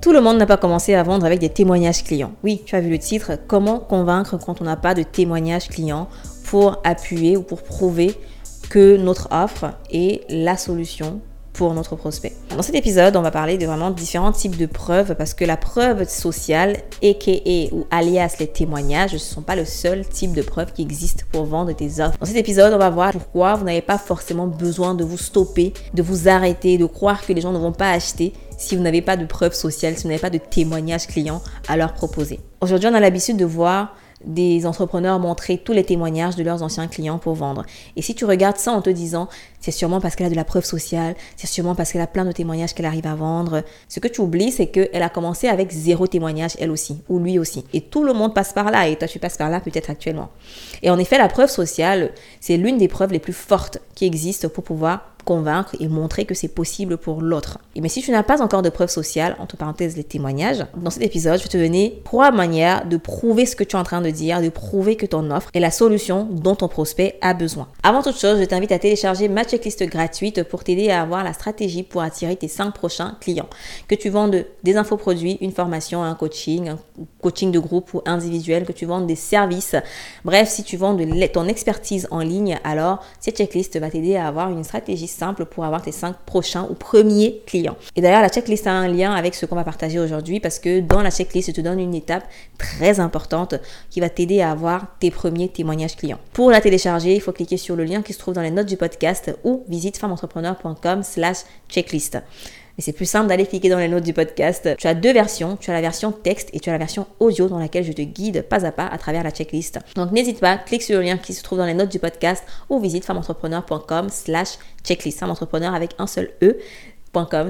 Tout le monde n'a pas commencé à vendre avec des témoignages clients. Oui, tu as vu le titre, comment convaincre quand on n'a pas de témoignages clients pour appuyer ou pour prouver que notre offre est la solution pour notre prospect? Dans cet épisode, on va parler de vraiment différents types de preuves parce que la preuve sociale, aka ou alias les témoignages, ne sont pas le seul type de preuve qui existe pour vendre tes offres. Dans cet épisode, on va voir pourquoi vous n'avez pas forcément besoin de vous stopper, de vous arrêter, de croire que les gens ne vont pas acheter si vous n'avez pas de preuves sociales, si vous n'avez pas de témoignages clients à leur proposer. Aujourd'hui, on a l'habitude de voir des entrepreneurs montrer tous les témoignages de leurs anciens clients pour vendre. Et si tu regardes ça en te disant, c'est sûrement parce qu'elle a de la preuve sociale, c'est sûrement parce qu'elle a plein de témoignages qu'elle arrive à vendre, ce que tu oublies, c'est qu'elle a commencé avec zéro témoignage, elle aussi, ou lui aussi. Et tout le monde passe par là, et toi tu passes par là peut-être actuellement. Et en effet, la preuve sociale, c'est l'une des preuves les plus fortes qui existent pour pouvoir convaincre et montrer que c'est possible pour l'autre. Mais si tu n'as pas encore de preuves sociales, entre parenthèses les témoignages, dans cet épisode, je vais te donner trois manières de prouver ce que tu es en train de dire, de prouver que ton offre est la solution dont ton prospect a besoin. Avant toute chose, je t'invite à télécharger ma checklist gratuite pour t'aider à avoir la stratégie pour attirer tes cinq prochains clients. Que tu vendes des infoproduits, une formation, un coaching, un coaching de groupe ou individuel, que tu vendes des services. Bref, si tu vends ton expertise en ligne, alors cette checklist va t'aider à avoir une stratégie simple pour avoir tes cinq prochains ou premiers clients. Et d'ailleurs, la checklist a un lien avec ce qu'on va partager aujourd'hui parce que dans la checklist, je te donne une étape très importante qui va t'aider à avoir tes premiers témoignages clients. Pour la télécharger, il faut cliquer sur le lien qui se trouve dans les notes du podcast ou visite femmeentrepreneur.com slash checklist. Mais c'est plus simple d'aller cliquer dans les notes du podcast. Tu as deux versions. Tu as la version texte et tu as la version audio dans laquelle je te guide pas à pas à travers la checklist. Donc n'hésite pas, clique sur le lien qui se trouve dans les notes du podcast ou visite femmeentrepreneur.com slash checklist. Femme entrepreneur avec un seul E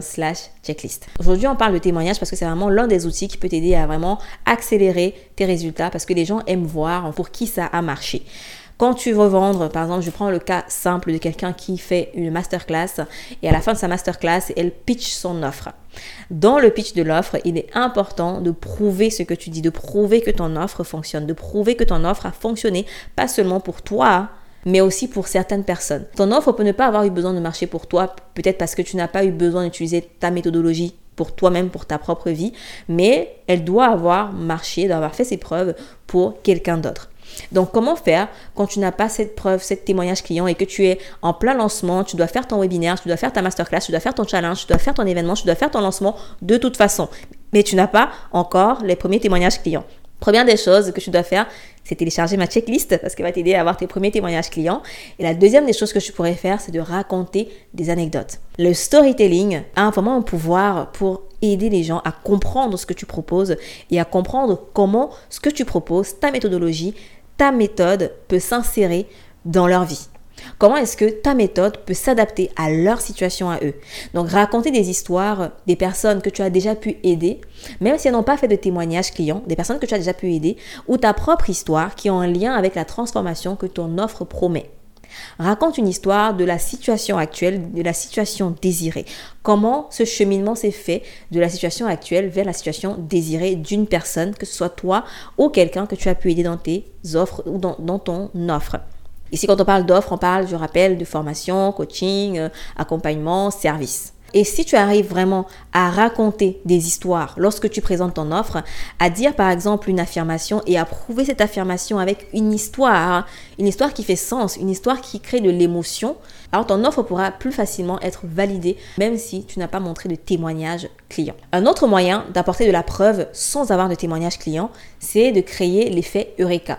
slash checklist. Aujourd'hui, on parle de témoignage parce que c'est vraiment l'un des outils qui peut t'aider à vraiment accélérer tes résultats parce que les gens aiment voir pour qui ça a marché. Quand tu veux vendre, par exemple, je prends le cas simple de quelqu'un qui fait une masterclass et à la fin de sa masterclass, elle pitch son offre. Dans le pitch de l'offre, il est important de prouver ce que tu dis, de prouver que ton offre fonctionne, de prouver que ton offre a fonctionné, pas seulement pour toi, mais aussi pour certaines personnes. Ton offre peut ne pas avoir eu besoin de marcher pour toi, peut-être parce que tu n'as pas eu besoin d'utiliser ta méthodologie pour toi-même, pour ta propre vie, mais elle doit avoir marché, doit avoir fait ses preuves pour quelqu'un d'autre. Donc, comment faire quand tu n'as pas cette preuve, cette témoignage client et que tu es en plein lancement, tu dois faire ton webinaire, tu dois faire ta masterclass, tu dois faire ton challenge, tu dois faire ton événement, tu dois faire ton lancement de toute façon. Mais tu n'as pas encore les premiers témoignages clients. Première des choses que tu dois faire, c'est télécharger ma checklist parce qu'elle va t'aider à avoir tes premiers témoignages clients. Et la deuxième des choses que tu pourrais faire, c'est de raconter des anecdotes. Le storytelling a vraiment un pouvoir pour aider les gens à comprendre ce que tu proposes et à comprendre comment ce que tu proposes, ta méthodologie, ta méthode peut s'insérer dans leur vie. Comment est-ce que ta méthode peut s'adapter à leur situation à eux? Donc raconter des histoires des personnes que tu as déjà pu aider, même si elles n'ont pas fait de témoignages clients, des personnes que tu as déjà pu aider, ou ta propre histoire qui ont un lien avec la transformation que ton offre promet. Raconte une histoire de la situation actuelle, de la situation désirée. Comment ce cheminement s'est fait de la situation actuelle vers la situation désirée d'une personne, que ce soit toi ou quelqu'un que tu as pu aider dans tes offres ou dans, ton offre. Ici, quand on parle d'offres, on parle, je rappelle, de formation, coaching, euh, accompagnement, service. Et si tu arrives vraiment à raconter des histoires lorsque tu présentes ton offre, à dire par exemple une affirmation et à prouver cette affirmation avec une histoire, une histoire qui fait sens, une histoire qui crée de l'émotion, alors ton offre pourra plus facilement être validée même si tu n'as pas montré de témoignage client. Un autre moyen d'apporter de la preuve sans avoir de témoignage client, c'est de créer l'effet Eureka.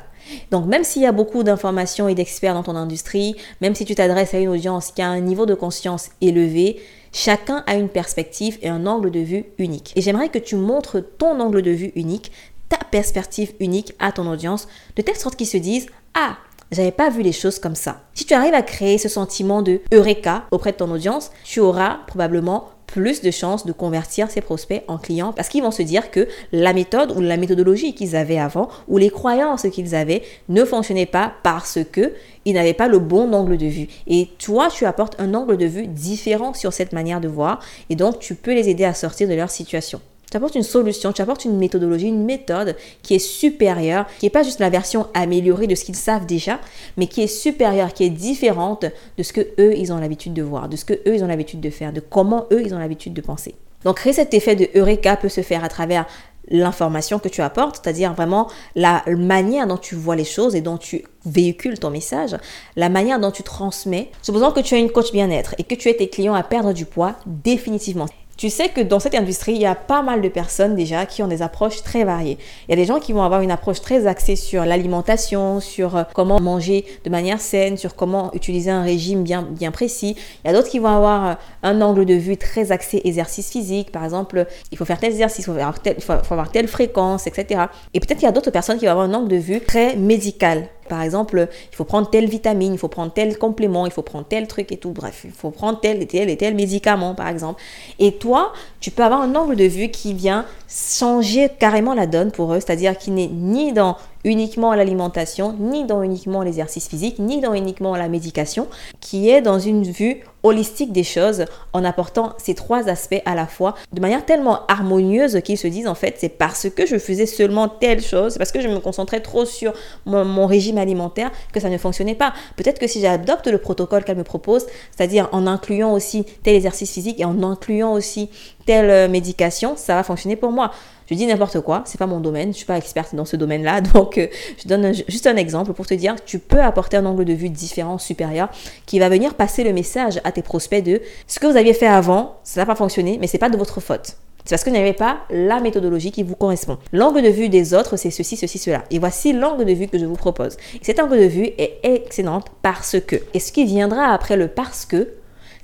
Donc même s'il y a beaucoup d'informations et d'experts dans ton industrie, même si tu t'adresses à une audience qui a un niveau de conscience élevé, Chacun a une perspective et un angle de vue unique. Et j'aimerais que tu montres ton angle de vue unique, ta perspective unique à ton audience, de telle sorte qu'ils se disent Ah, j'avais pas vu les choses comme ça. Si tu arrives à créer ce sentiment de Eureka auprès de ton audience, tu auras probablement plus de chances de convertir ses prospects en clients parce qu'ils vont se dire que la méthode ou la méthodologie qu'ils avaient avant ou les croyances qu'ils avaient ne fonctionnaient pas parce que ils n'avaient pas le bon angle de vue. Et toi, tu apportes un angle de vue différent sur cette manière de voir et donc tu peux les aider à sortir de leur situation. Tu apportes une solution, tu apportes une méthodologie, une méthode qui est supérieure, qui n'est pas juste la version améliorée de ce qu'ils savent déjà, mais qui est supérieure, qui est différente de ce que eux ils ont l'habitude de voir, de ce que eux ils ont l'habitude de faire, de comment eux ils ont l'habitude de penser. Donc créer cet effet de Eureka peut se faire à travers l'information que tu apportes, c'est-à-dire vraiment la manière dont tu vois les choses et dont tu véhicules ton message, la manière dont tu transmets. Supposons que tu as une coach bien-être et que tu aides tes clients à perdre du poids, définitivement. Tu sais que dans cette industrie, il y a pas mal de personnes déjà qui ont des approches très variées. Il y a des gens qui vont avoir une approche très axée sur l'alimentation, sur euh, comment manger de manière saine, sur comment utiliser un régime bien, bien précis. Il y a d'autres qui vont avoir euh, un angle de vue très axé exercice physique. Par exemple, il faut faire tel exercice, il faut avoir, faut avoir telle fréquence, etc. Et peut-être qu'il y a d'autres personnes qui vont avoir un angle de vue très médical. Par exemple, il faut prendre telle vitamine, il faut prendre tel complément, il faut prendre tel truc et tout. Bref, il faut prendre tel et tel et tel médicament, par exemple. Et toi, tu peux avoir un angle de vue qui vient changer carrément la donne pour eux, c'est-à-dire qui n'est ni dans uniquement l'alimentation, ni dans uniquement l'exercice physique, ni dans uniquement la médication, qui est dans une vue holistique des choses en apportant ces trois aspects à la fois de manière tellement harmonieuse qu'ils se disent en fait c'est parce que je faisais seulement telle chose, parce que je me concentrais trop sur mon, régime alimentaire que ça ne fonctionnait pas. Peut-être que si j'adopte le protocole qu'elle me propose, c'est-à-dire en incluant aussi tel exercice physique et en incluant aussi telle euh, médication, ça va fonctionner pour moi. Je dis n'importe quoi, c'est pas mon domaine, je suis pas experte dans ce domaine-là, donc euh, je donne juste un exemple pour te dire tu peux apporter un angle de vue différent, supérieur, qui va venir passer le message à tes prospects de ce que vous aviez fait avant, ça n'a pas fonctionné, mais c'est pas de votre faute. C'est parce que vous n'avez pas la méthodologie qui vous correspond. L'angle de vue des autres, c'est ceci, ceci, cela. Et voici l'angle de vue que je vous propose. cet angle de vue est excellent parce que. Et ce qui viendra après le parce que,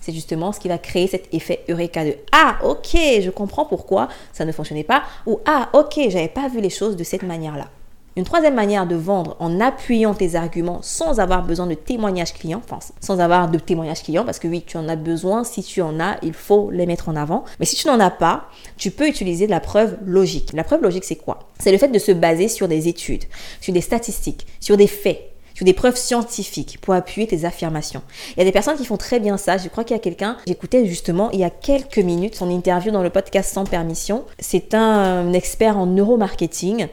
c'est justement ce qui va créer cet effet eureka de Ah, ok, je comprends pourquoi ça ne fonctionnait pas. Ou Ah, ok, j'avais pas vu les choses de cette manière-là. Une troisième manière de vendre en appuyant tes arguments sans avoir besoin de témoignages clients, enfin sans avoir de témoignages clients, parce que oui, tu en as besoin, si tu en as, il faut les mettre en avant. Mais si tu n'en as pas, tu peux utiliser de la preuve logique. La preuve logique, c'est quoi? C'est le fait de se baser sur des études, sur des statistiques, sur des faits, sur des preuves scientifiques pour appuyer tes affirmations. Il y a des personnes qui font très bien ça. Je crois qu'il y a quelqu'un, j'écoutais justement il y a quelques minutes son interview dans le podcast Sans Permission. C'est un expert en neuromarketing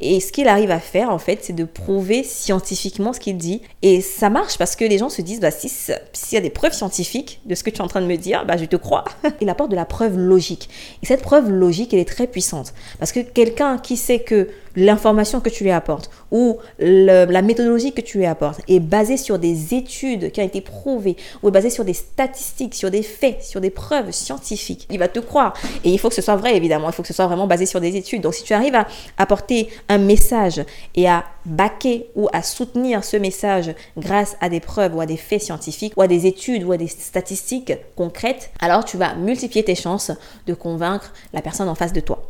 et ce qu'il arrive à faire, en fait, c'est de prouver scientifiquement ce qu'il dit. Et ça marche parce que les gens se disent, bah, si s'il y a des preuves scientifiques de ce que tu es en train de me dire, bah, je te crois. Il apporte de la preuve logique. Et cette preuve logique, elle est très puissante. Parce que quelqu'un qui sait que l'information que tu lui apportes ou la méthodologie que tu lui apportes est basée sur des études qui ont été prouvées ou est basée sur des statistiques, sur des faits, sur des preuves scientifiques, il va te croire. Et il faut que ce soit vrai, évidemment. Il faut que ce soit vraiment basé sur des études. Donc, si tu arrives à apporter un message et à baquer ou à soutenir ce message grâce à des preuves ou à des faits scientifiques ou à des études ou à des statistiques concrètes, alors tu vas multiplier tes chances de convaincre la personne en face de toi.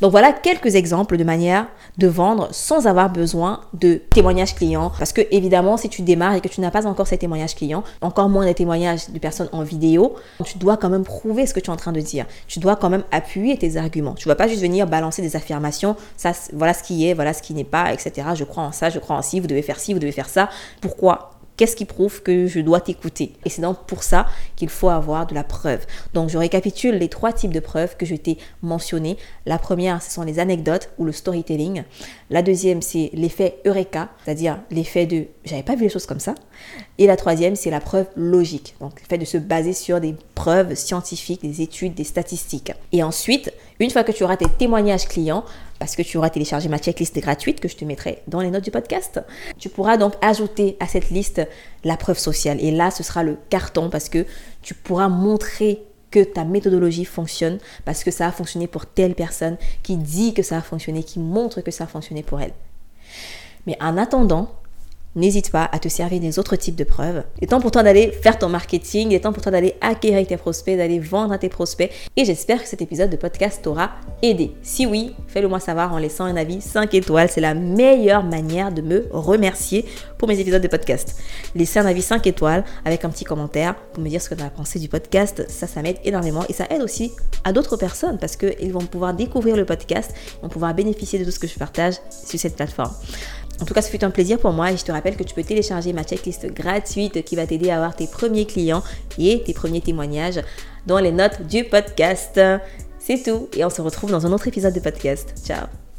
Donc voilà quelques exemples de manière de vendre sans avoir besoin de témoignages clients. Parce que évidemment, si tu démarres et que tu n'as pas encore ces témoignages clients, encore moins des témoignages de personnes en vidéo, tu dois quand même prouver ce que tu es en train de dire. Tu dois quand même appuyer tes arguments. Tu ne vas pas juste venir balancer des affirmations, ça, voilà ce qui est, voilà ce qui n'est pas, etc. Je crois ça, je crois en ci, vous devez faire ci, vous devez faire ça. Pourquoi? Qu'est-ce qui prouve que je dois t'écouter? Et c'est donc pour ça qu'il faut avoir de la preuve. Donc je récapitule les trois types de preuves que je t'ai mentionnées. La première, ce sont les anecdotes ou le storytelling. La deuxième, c'est l'effet Eureka, c'est-à-dire l'effet de j'avais pas vu les choses comme ça. Et la troisième, c'est la preuve logique. Donc le fait de se baser sur des preuves scientifiques, des études, des statistiques. Et ensuite, une fois que tu auras tes témoignages clients, parce que tu auras téléchargé ma checklist gratuite que je te mettrai dans les notes du podcast. Tu pourras donc ajouter à cette liste la preuve sociale. Et là, ce sera le carton parce que tu pourras montrer que ta méthodologie fonctionne parce que ça a fonctionné pour telle personne qui dit que ça a fonctionné, qui montre que ça a fonctionné pour elle. Mais en attendant, n'hésite pas à te servir des autres types de preuves. Il est temps pour toi d'aller faire ton marketing, il est temps pour toi d'aller acquérir tes prospects, d'aller vendre à tes prospects. Et j'espère que cet épisode de podcast t'aura aidé. Si oui, fais-le moi savoir en laissant un avis 5 étoiles. C'est la meilleure manière de me remercier pour mes épisodes de podcast. Laisser un avis 5 étoiles avec un petit commentaire pour me dire ce que tu as pensé du podcast. Ça, ça m'aide énormément et ça aide aussi à d'autres personnes parce qu'ils vont pouvoir découvrir le podcast, vont pouvoir bénéficier de tout ce que je partage sur cette plateforme. En tout cas, ce fut un plaisir pour moi et je te que tu peux télécharger ma checklist gratuite qui va t'aider à avoir tes premiers clients et tes premiers témoignages dans les notes du podcast. C'est tout et on se retrouve dans un autre épisode de podcast. Ciao